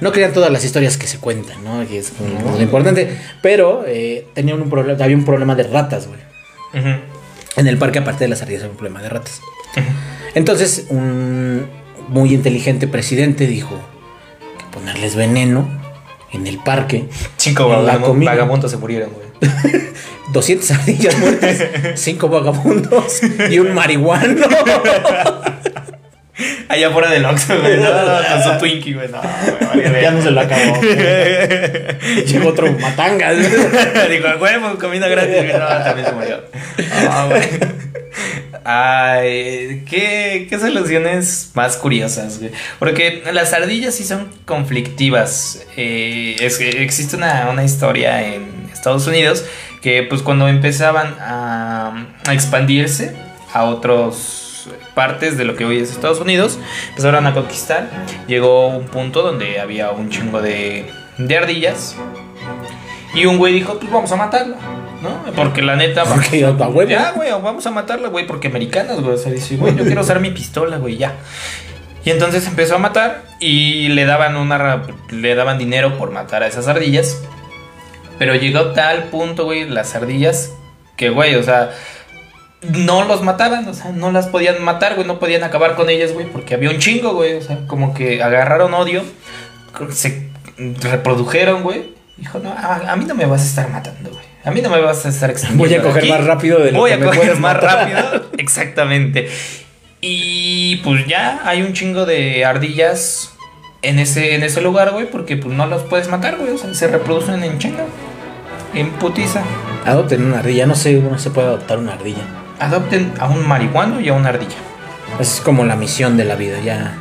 No crean todas las historias que se cuentan, ¿no? Que es lo importante. Pero eh, tenían un problema, había un problema de ratas, güey. En el parque, aparte de las ardillas, había un problema de ratas. Entonces, un muy inteligente presidente dijo que ponerles veneno en el parque. Cinco vagabundos, comida. vagabundos se murieron, güey. 200 ardillas muertas, 5 vagabundos y un marihuano. [laughs] Allá fuera del Oxxo, güey. No, [laughs] su Twinkie, güey. No, güey, ya no se lo acabó. [laughs] Llegó otro matanga. Digo, huevo, comida gratis. güey. No, también se murió. Ah, güey. Ay, ¿qué, qué soluciones más curiosas, güey. Porque las ardillas sí son conflictivas. Eh, es existe una, una historia en Estados Unidos que, pues, cuando empezaban a, a expandirse a otros partes de lo que hoy es Estados Unidos, empezaron a conquistar. Llegó un punto donde había un chingo de, de ardillas. Y un güey dijo, pues vamos a matarla, ¿no? Porque la neta... [laughs] Porque ya está. Ya, güey, vamos a matarla, güey, porque americanas, güey. O sea, dice, güey, yo quiero usar mi pistola, güey, ya. Y entonces empezó a matar y le daban una le daban dinero por matar a esas ardillas. Pero llegó tal punto, güey, las ardillas que, güey, o sea, no los mataban, o sea, no las podían matar, güey, no podían acabar con ellas, güey, porque había un chingo, güey, o sea, como que agarraron odio, se reprodujeron, güey. Dijo, no, a, a mí no me vas a estar matando, güey. A mí no me vas a estar extinguiendo. Voy a coger aquí. más rápido de lo Voy que a me coger más matar". rápido. Exactamente. Y pues ya hay un chingo de ardillas en ese, en ese lugar, güey, porque pues no los puedes matar, güey. O sea, se reproducen en chinga. En putiza. Adopten una ardilla. No sé cómo se puede adoptar una ardilla. Adopten a un marihuano y a una ardilla. Es como la misión de la vida. Ya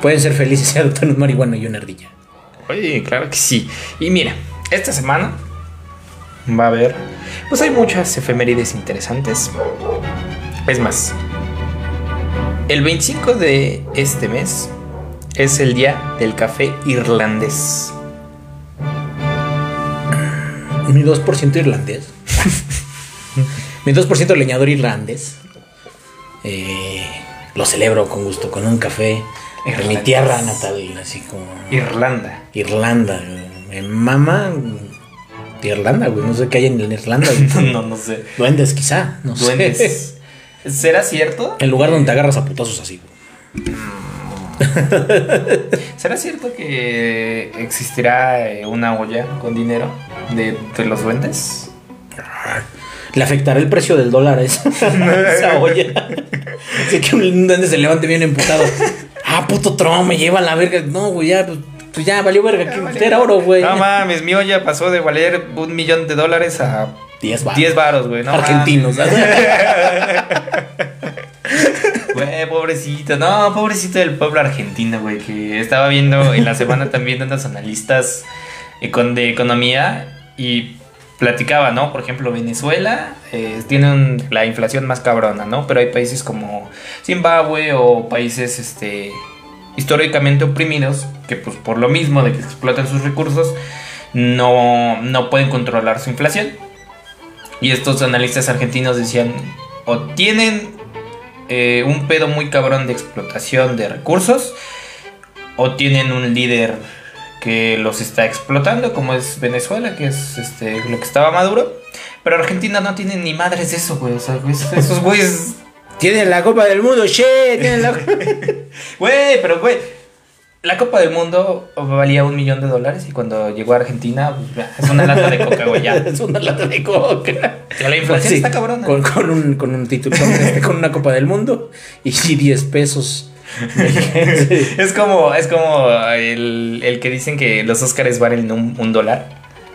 pueden ser felices si adoptan un marihuano y una ardilla. Oye, claro que sí. Y mira, esta semana va a haber. Pues hay muchas efemérides interesantes. Es más, el 25 de este mes es el día del café irlandés. Mi 2% irlandés. [laughs] Mi 2% leñador irlandés. Eh, lo celebro con gusto, con un café. En mi tierra natal, así como. Irlanda. Irlanda. Me mama. Irlanda, güey. No sé qué hay en Irlanda. [laughs] no, no sé. Duendes, quizá. No sé. Duendes. [laughs] ¿Será cierto? El lugar donde te agarras a putazos así. güey. [laughs] ¿Será cierto que existirá eh, una olla con dinero de, de los duendes? Le afectará el precio del dólar a esa, esa [laughs] olla. Así que un duende se levante bien emputado. Ah, puto Trump, me lleva la verga. No, güey, ya, pues, pues ya valió verga. Que era oro, güey. No mames, mi olla pasó de valer un millón de dólares a 10 baros. 10 varos, güey. No Argentinos. [laughs] Güey, pobrecito. No, pobrecito del pueblo argentino, güey. Que estaba viendo en la semana también unos analistas eh, de economía y platicaba, ¿no? Por ejemplo, Venezuela eh, tiene la inflación más cabrona, ¿no? Pero hay países como Zimbabue o países este, históricamente oprimidos que pues por lo mismo de que explotan sus recursos no, no pueden controlar su inflación. Y estos analistas argentinos decían, o tienen eh, un pedo muy cabrón de explotación de recursos, o tienen un líder que los está explotando, como es Venezuela, que es este, lo que estaba maduro. Pero Argentina no tiene ni madres de eso, güey. O sea, güey, esos güeyes Tienen la Copa del Mundo, che. Tienen la... [laughs] Güey, pero güey, la Copa del Mundo valía un millón de dólares y cuando llegó a Argentina pues, es una lata de coca, güey, ya. [laughs] es una lata de coca. Ya la inflación Sí, está cabrona. Con, con un, con un título, con, este, una Copa del Mundo y 10 pesos. [laughs] es como, es como el, el que dicen que los Oscars valen un, un dólar.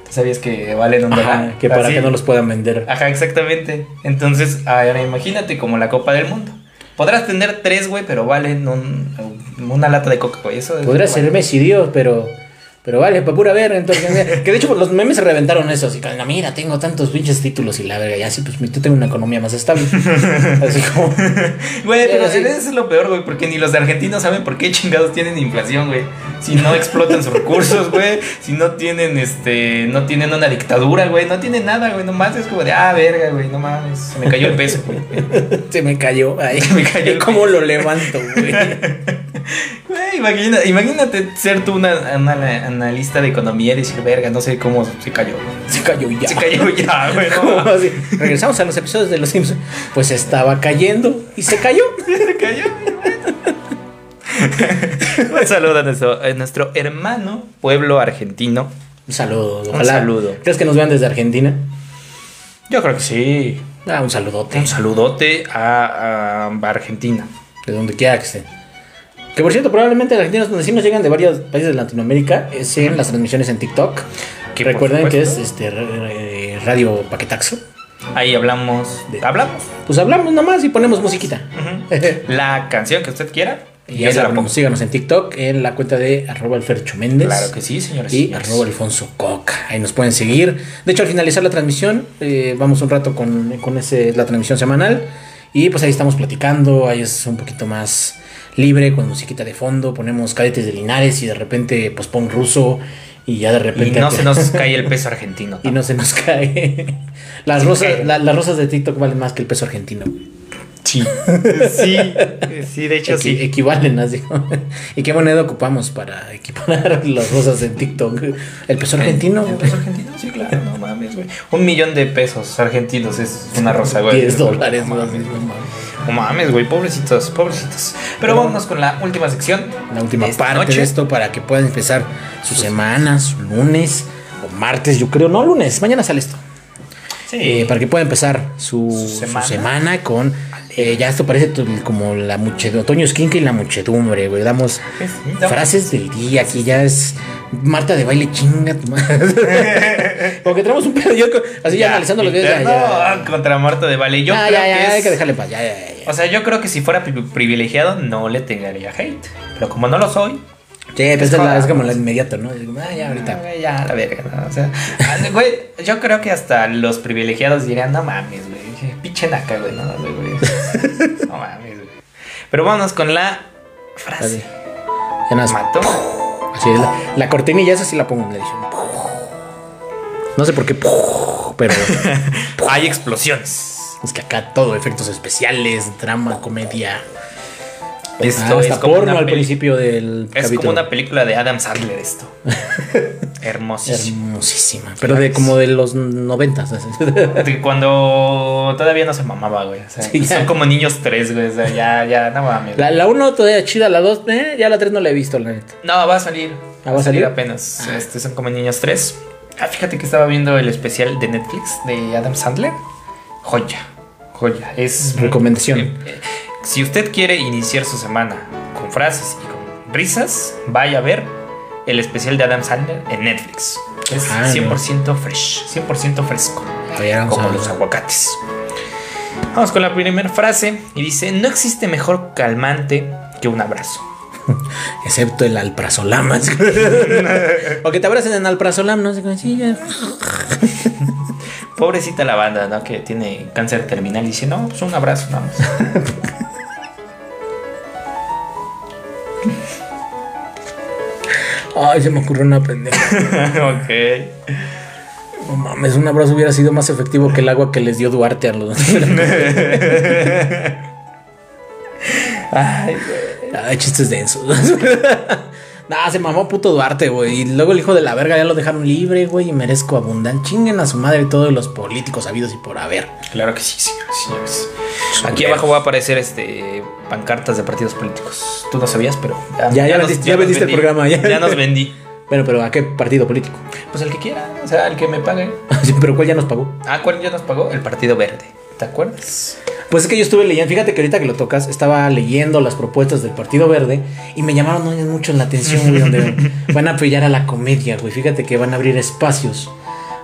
¿Tú sabías que valen un Ajá, dólar? que para Así. que no los puedan vender. Ajá, exactamente. Entonces, ahora imagínate como la Copa del Mundo. Podrás tener tres, güey, pero valen un, una lata de coca, güey. Eso Podría ser Messi Dios, pero. Pero vale, para pura ver, entonces. Que de hecho los memes se reventaron eso. Así que, "No, mira, tengo tantos pinches títulos y la verga. Y así, pues yo tengo una economía más estable. Así como. Güey, pero eso es lo peor, güey, porque ni los argentinos saben por qué chingados tienen inflación, güey. Si no explotan sus recursos, güey, si no tienen, este, no tienen una dictadura, güey, no tienen nada, güey, nomás es como de, ah, verga, güey, no mames, se me cayó el peso, güey. Se me cayó. Ahí. Se me cayó el ¿Cómo lo levanto, güey? Güey, imagina, imagínate ser tú una, una analista de economía y decir, verga, no sé cómo se cayó. [laughs] Se cayó ya. Se cayó ya, [laughs] güey. Regresamos a los episodios de Los Simpsons. Pues estaba cayendo y se cayó. [laughs] Se cayó. Un saludo a nuestro, a nuestro hermano pueblo argentino. Un saludo. Un Ojalá. saludo. ¿Crees que nos vean desde Argentina? Yo creo que sí. Ah, un saludote. Un saludote a, a Argentina. De donde quiera que estén. Que por cierto, probablemente argentinos donde sí nos llegan de varios países de Latinoamérica es en las transmisiones en TikTok. Que Recuerden que es este Radio Paquetaxo. Ahí hablamos. De- Hablamos. Pues hablamos nomás y ponemos musiquita. La canción que usted quiera. [laughs] y yo ahí la pongo. Síganos en TikTok en la cuenta de arroba el Fercho Méndez. Claro que sí, señores. y arroba Alfonso Coca. Ahí nos pueden seguir. De hecho, al finalizar la transmisión, eh, vamos un rato con, con ese, la transmisión semanal. Y pues ahí estamos platicando. Ahí es un poquito más libre, con musiquita de fondo. Ponemos cadetes de Linares y de repente pues pon ruso. Y ya de Y repente. no [laughs] se nos cae el peso argentino. y no se nos cae. [laughs] Las Sí, rosas, la- las rosas de TikTok valen más que el peso argentino. Sí. [laughs] Sí. Sí, de hecho sí. Equivalen, así. ¿Y qué moneda ocupamos para equiparar las rosas en TikTok? El peso argentino. ¿El peso argentino? Sí, claro, no güey. Un millón de pesos argentinos es una rosa, güey. 10 dólares No mames, No mames, güey, pobrecitos, pobrecitos. Pero vámonos con la última sección. La última de parte noche. de esto para que puedan empezar su semana, su lunes o martes, yo creo. No, lunes, mañana sale esto. Sí. Eh, para que pueda empezar su, Su su semana. semana, con. Eh, ya esto parece como la muchedumbre. Otoño Esquinca y la muchedumbre, güey. Damos Sí, frases del día. Aquí ya es. Marta de baile chinga tu madre. [laughs] como que tenemos un pedo. Yo, así ya, analizando lo que es. Ya, ya. contra Marta de Valle. Yo Ah, creo ya, ya, que hay es- que dejarle paz. Ya, ya, ya, ya. O sea, yo creo que si fuera pri- privilegiado no le tendría hate. Pero como no lo soy, Sí, es, la- joda. es como lo inmediato, ¿no? Ah, ya, ahorita. ah, güey, ya la verga, ¿no? O sea, ah, [laughs] güey, yo creo que hasta los privilegiados dirían, no mames, güey, pinche naca, güey, no, güey, güey. [laughs] No mames, güey. Pero vámonos con la frase. Ya nada más. Mató. Así es, la, la cortinilla esa sí la pongo en la edición. No sé por qué, pero [laughs] Hay explosiones. es que acá todo, efectos especiales, drama, comedia. Esto Ah, es como porno una al principio del Es capítulo. como una película de Adam Sandler esto. [laughs] Hermosísimo. Hermosísima. Pero de como de los noventas. Cuando todavía no se mamaba, güey. O sea, Sí, ya. son como niños tres, güey. O sea, ya, ya, no mames. La, la uno todavía chida, la dos, eh, ya la tres no la he visto, la neta. No, va a salir. Ah, ¿va a salir? apenas. Ah. Este, son como niños tres. Ah, fíjate que estaba viendo el especial de Netflix de Adam Sandler. Joya. Joya. Es. Recomendación. Eh, eh, si usted quiere iniciar su semana con frases y con risas, vaya a ver el especial de Adam Sandler en Netflix. Es Ah, 100% fresh, 100% fresco, como los aguacates. Vamos con la primera frase y dice, no existe mejor calmante que un abrazo. [laughs] Excepto el alprazolam. [laughs] o que te abracen en alprazolam, no sé cómo. Pobrecita la banda, ¿no? Que tiene cáncer terminal y dice, no, pues un abrazo nada más. [laughs] Ay, se me ocurrió una pendeja. [laughs] ok. No mames, un abrazo hubiera sido más efectivo que el agua que les dio Duarte a los. [laughs] Ay, güey. Ay, chistes densos. [laughs] Nah, se mamó puto Duarte, güey. Y luego el hijo de la verga ya lo dejaron libre, güey. Y merezco abundante. Chinguen a su madre todos los políticos habidos y por haber. Claro que sí, señores, señores. Aquí abajo va a aparecer este pancartas de partidos políticos. Tú no sabías, pero Ya, ya nos- vendiste- ya vendiste el programa, ya. Ya nos vendí. [laughs] Bueno, pero ¿a qué partido político? Pues el que quiera, o sea, el que me pague. [laughs] Sí, pero ¿cuál ya nos pagó? Ah, ¿cuál ya nos pagó? El Partido Verde. ¿Te acuerdas? Pues es que yo estuve leyendo, fíjate que ahorita que lo tocas, estaba leyendo las propuestas del Partido Verde y me llamaron mucho la atención, güey, donde [laughs] van a apoyar a la comedia, güey. Fíjate que van a abrir espacios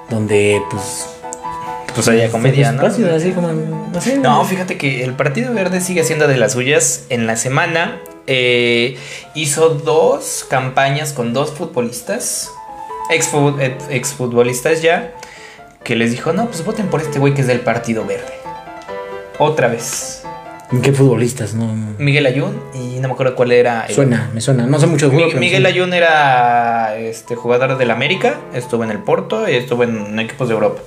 donde, pues... Pues haya comedia, ¿no? Espacios así como, no sé. No, fíjate que el Partido Verde sigue haciendo de las suyas. En la semana eh, hizo dos campañas con dos futbolistas, eh, exfutbolistas ya, que les dijo, no, pues voten por este güey que es del Partido Verde. Otra vez. ¿Qué futbolistas? No, Miguel Ayun y no me acuerdo cuál era. el- suena, me suena. No sé mucho de fútbol, Miguel. Ayun era este jugador del América, estuvo en el Porto y estuvo en equipos de Europa.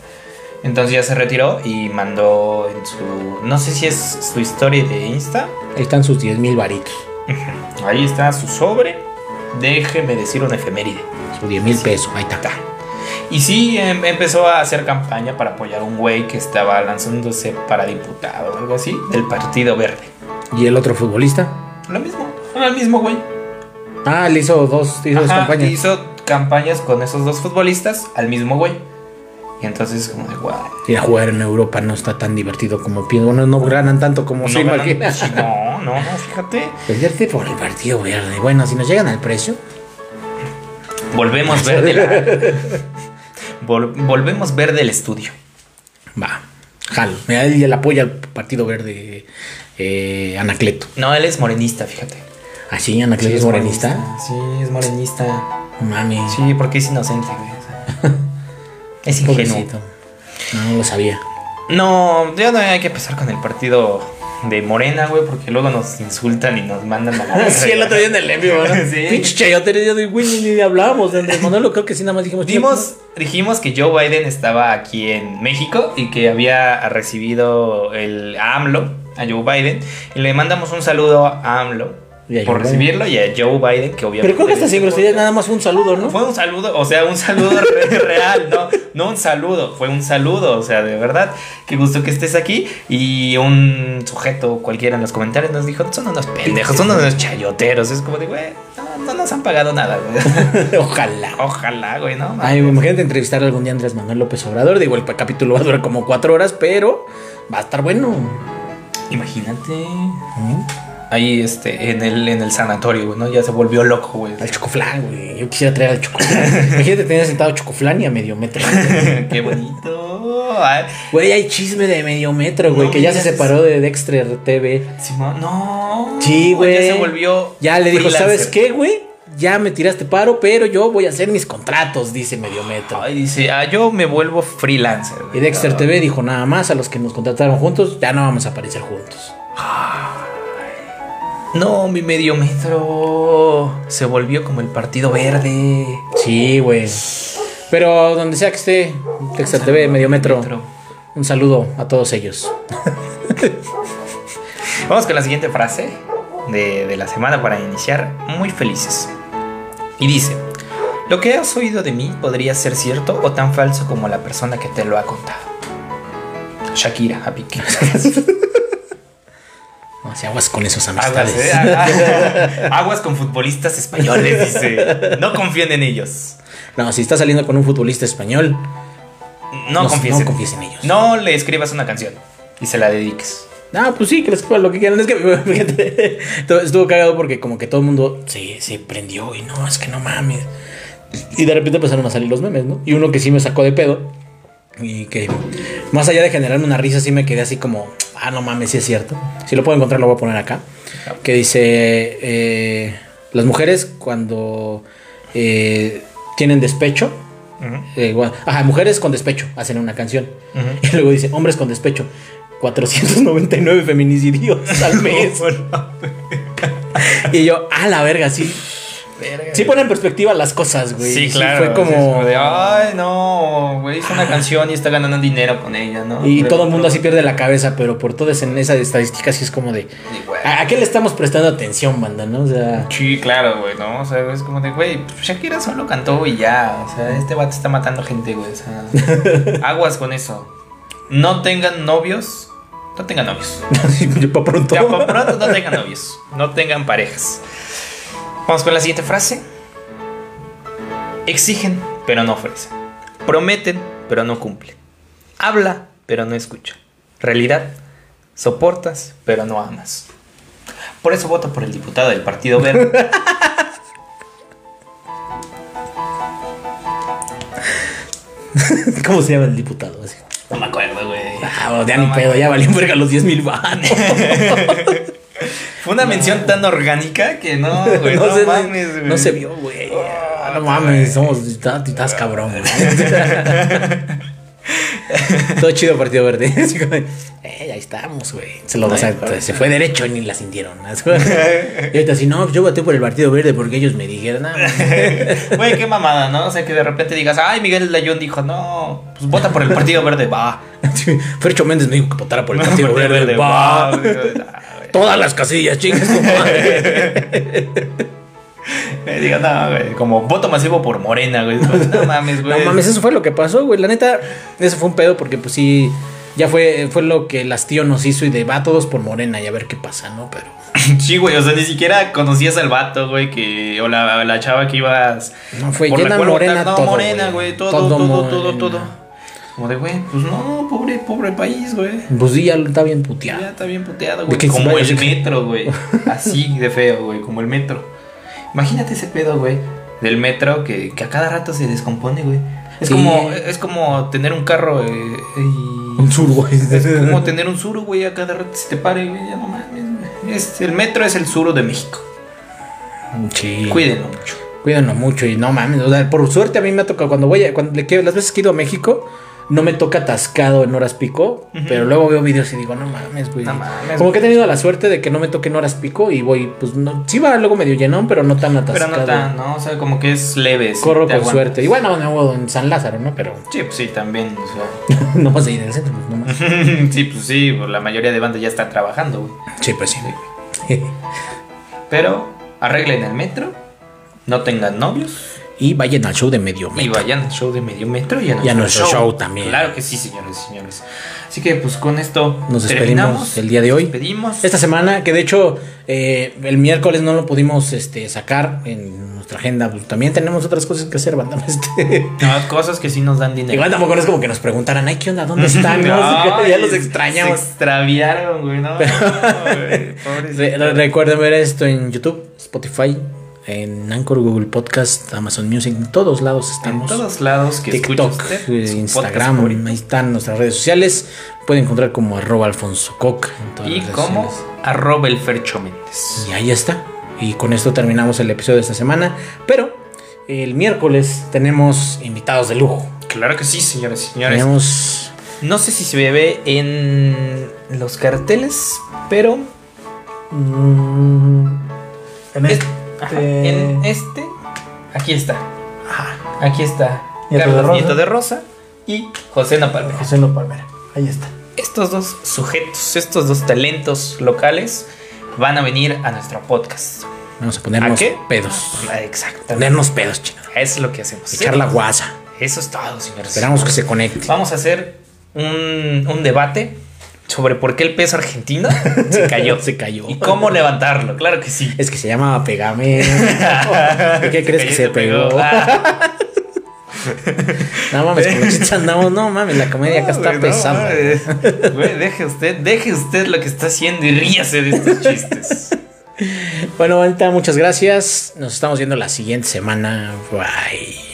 Entonces ya se retiró y mandó en su. No sé si es su historia de Insta. Ahí están sus 10 mil varitos. Ahí está su sobre. Déjeme decir una efeméride. Sus 10 mil pesos. Ahí está. Y sí, em- empezó a hacer campaña para apoyar a un güey que estaba lanzándose para diputado o algo así del Partido Verde. ¿Y el otro futbolista? Lo mismo, era el mismo güey. Ah, le hizo dos, hizo dos campañas. Hizo campañas con esos dos futbolistas al mismo güey. Y entonces, como de guau. Ir a jugar en Europa no está tan divertido como pienso. Bueno, no ganan tanto como se no, imagina. ganan- no, no, no, fíjate. Venderte por el partido verde. Bueno, si nos llegan al precio. Volvemos ver de la. [laughs] Vol- volvemos ver del estudio. Va, jalo. Él, él apoya al partido verde eh, Anacleto. No, él es morenista, fíjate. Anacleto Sí, es morenista. Sí, es morenista. Mami. Sí, porque es inocente, güey. [laughs] es ingenuo. Pobrecito. No, no lo sabía. No, ya no hay que empezar con el partido de Morena, güey, porque luego nos insultan y nos mandan a la [laughs] sí, el otro día en el envío, ¿no? [laughs] Sí. Pinche chayote, yo de güey, ni, hablábamos de Andrés Manuel, creo que sí, nada más dijimos. Dimos, dijimos que Joe Biden estaba aquí en México y que había recibido el a AMLO, a Joe Biden, y le mandamos un saludo a AMLO por recibirlo y a Joe Biden, que obviamente... Pero creo que hasta sin grosería nada más fue un saludo, ¿no? Fue un saludo, o sea, un saludo re- [laughs] real, no, no un saludo, fue un saludo, o sea, de verdad, qué gusto que estés aquí. Y un sujeto cualquiera en los comentarios nos dijo, son unos pendejos, son unos chayoteros. Es como de, güey, no, no nos han pagado nada, güey. [laughs] Ojalá. Ojalá, güey, ¿no? Ay, imagínate entrevistar algún día a Andrés Manuel López Obrador. Digo, el capítulo va a durar como cuatro horas, pero va a estar bueno. Imagínate. ¿Mm? Ahí, este, en el, en el sanatorio, güey, ¿no? Ya se volvió loco, güey. Al chocoflán, güey. Yo quisiera traer al chocoflán. [laughs] Imagínate tener sentado chocoflán y a medio metro. [laughs] Qué bonito. Ay, Güey, hay chisme de medio metro, güey, No que ya se separó de Dexter TV. Simón, no. Sí, güey. Ya se volvió. Ya le dijo, freelancer. ¿sabes qué, güey? Ya me tiraste paro, pero yo voy a hacer mis contratos, dice medio metro. Ay, dice, ah, yo me vuelvo freelancer. güey. Y Dexter Ah. TV dijo nada más a los que nos contrataron juntos, ya no vamos a aparecer juntos. No, mi medio metro se volvió como el partido verde. Sí, güey. Pero donde sea que esté, Dexter TV, medio metro, un saludo a todos ellos. [laughs] Vamos con la siguiente frase de, de la semana para iniciar. Muy felices. Y dice, lo que has oído de mí podría ser cierto o tan falso como la persona que te lo ha contado. Shakira, a pique. [laughs] No, si aguas con esos Aguas, amistades. eh, [laughs] aguas con futbolistas españoles, dice. No confíen en ellos. No, si estás saliendo con un futbolista español, No, No- confíes, no confíes en ellos. No le escribas una canción y se la dediques. Ah, pues sí, que les lo que quieran. Es que [laughs] fíjate, estuvo- estuvo cagado porque como que todo el mundo se, se prendió y no, es que no mames. Y de repente empezaron a salir los memes, ¿no? Y uno que sí me sacó de pedo y que más allá de generarme una risa, sí me quedé así como, ah, no mames, sí es cierto. Si lo puedo encontrar, lo voy a poner acá. Que dice, eh, las mujeres cuando eh, tienen despecho, eh, bueno, ajá, mujeres con despecho, hacen una canción. [laughs] Y luego dice, hombres con despecho. 499 feminicidios al [laughs] mes. y yo, a la verga, sí. Verga. Sí pone en perspectiva las cosas, güey. Sí, claro. Fue sí, como... es de, ay, no, güey, hizo una canción y está ganando dinero con ella, ¿no? y Pero- todo el mundo así pierde la cabeza, pero por todas en esa estadística sí es como de... Sí. ¿A, a qué le estamos prestando atención, banda, no? O sea... Sí, claro, güey, ¿no? O sea, es como de, güey, pues Shakira solo cantó y ya. O sea, este vato está matando gente, güey. O sea, [laughs] aguas con eso. No tengan novios. No tengan novios. [laughs] para pronto. Ya por pronto no tengan novios. No tengan parejas. Vamos con la siguiente frase. Exigen, pero no ofrecen. Prometen, pero no cumplen. Habla, pero no escucha. Realidad, soportas, pero no amas. Por eso voto por el diputado del Partido Verde. [laughs] ¿Cómo se llama el diputado? No me acuerdo, güey. Ah, ya No ni pedo, ya valió verga los 10 mil vanos. [laughs] Fue una mención tan orgánica que no, [laughs] güey. No, se, mames, güey. no se vio, güey. Ah, no güey. mames, somos, estás, cabrón, güey. [laughs] Todo chido Partido Verde. [laughs] Eh, ahí estamos, güey. Se, lo, o sea, se fue derecho y ni la sintieron. Y ahorita así, no, yo voté por el Partido Verde porque ellos me dijeron, ah, Güey, qué mamada, ¿no? O sea, que de repente digas, ay, Miguel Layón dijo, no, pues vota por el Partido Verde, va. Fercho Méndez me dijo que votara por el Partido Verde. va. Todas las casillas, chingas tu madre. [laughs] Me diga, no, güey, como voto masivo por Morena, güey. No mames, güey. No mames, eso fue lo que pasó, güey. La neta, eso fue un pedo porque pues sí, ya fue, fue lo que el hastío nos hizo y de va todos por Morena y a ver qué pasa, ¿no? Pero [laughs] Sí, güey, o sea, ni siquiera conocías al vato, güey, que. O la, la chava que ibas. no fue por la llena morena votar. No, todo. morena, güey, todo, todo, todo, todo, Como de, güey, pues no, pobre, pobre país, güey. Pues sí, ya está bien Ya puteado. está bien puteado, ¿De güey. Como el metro, güey. Así de feo, güey, como el metro. Imagínate ese pedo, güey, del metro que, que a cada rato se descompone, güey. Es, Sí. como, es como tener un carro eh, y... Un sur, güey. [laughs] Es como tener un suro, güey, a cada rato se te pare, güey, ya no mames, güey. Es, el metro es el suro de México. Sí. Cuídenlo mucho. Cuídenlo mucho y no mames. O sea, por suerte a mí me ha tocado cuando voy a, cuando las veces que he ido a México, no me toca atascado en horas pico, pero luego veo videos y digo, no mames, güey. No mames, Como que he tenido la suerte de que no me toque en horas pico y voy, pues no, sí va luego medio llenón, pero no tan atascado. Pero no tan, ¿no? O sea, como que es leve. sí, Corro con aguantas. suerte. Y bueno, no hago en San Lázaro, ¿no? Pero Sí, pues sí, también, o sea. [laughs] no vas a ir al centro, pues no más. [laughs] sí, pues sí, pues la mayoría de bandas ya están trabajando, güey. Sí, pues sí. Pero arreglen el metro, no tengan novios y vayan al show de medio y metro. vayan al show de medio metro y a nuestro, Y a nuestro show también. Claro que sí, señores y señores. Así que pues con esto Nos despedimos el día de hoy. Nos despedimos. Esta semana, que de hecho eh, el miércoles no lo pudimos este, sacar en nuestra agenda, pues también tenemos otras cosas que hacer, banda. [laughs] Este, No, cosas que sí nos dan dinero. igual tampoco es como que nos preguntaran, ay, ¿qué onda? ¿Dónde [laughs] están? No, ya los Se extrañamos. extraviaron, güey, no. güey, [laughs] Re- recuerden ver esto en YouTube, Spotify, en Anchor, Google Podcast, Amazon Music, en todos lados En estamos. todos lados que TikTok, usted, eh, Instagram, ahí están nuestras redes sociales. Pueden encontrar como arroba Alfonso Coc en todas Y como arroba el Fercho Méndez. Y ahí está. Y con esto terminamos el episodio de esta semana. Pero el miércoles tenemos invitados de lujo. Claro que sí, señores y señores. Tenemos. No sé si se ve en los carteles, pero mm, en es- ajá, en este, aquí está. Ajá, Aquí está Nieto de Carlos Rosa. Nieto de Rosa y José Napalme. José No Palmera. Ahí está. Estos dos sujetos, estos dos talentos locales van a venir a nuestro podcast. Vamos a ponernos ¿A qué? pedos. Exacto. Ponernos pedos, chingada. Eso es lo que hacemos. Echar la guasa. Eso es todo, señores. Esperamos que se conecte. Vamos a hacer un, un debate sobre por qué el peso argentino se cayó. [laughs] Se cayó. Y cómo levantarlo, claro que sí. Es que se llama Pegame. ¿De qué [laughs] crees que se pegó? Ah, [laughs] No mames, andamos. No mames, la comedia acá está no pesada. Güey, deje usted, deje usted lo que está haciendo y ríase de estos chistes. Bueno, ahorita muchas gracias. Nos estamos viendo la siguiente semana. Bye.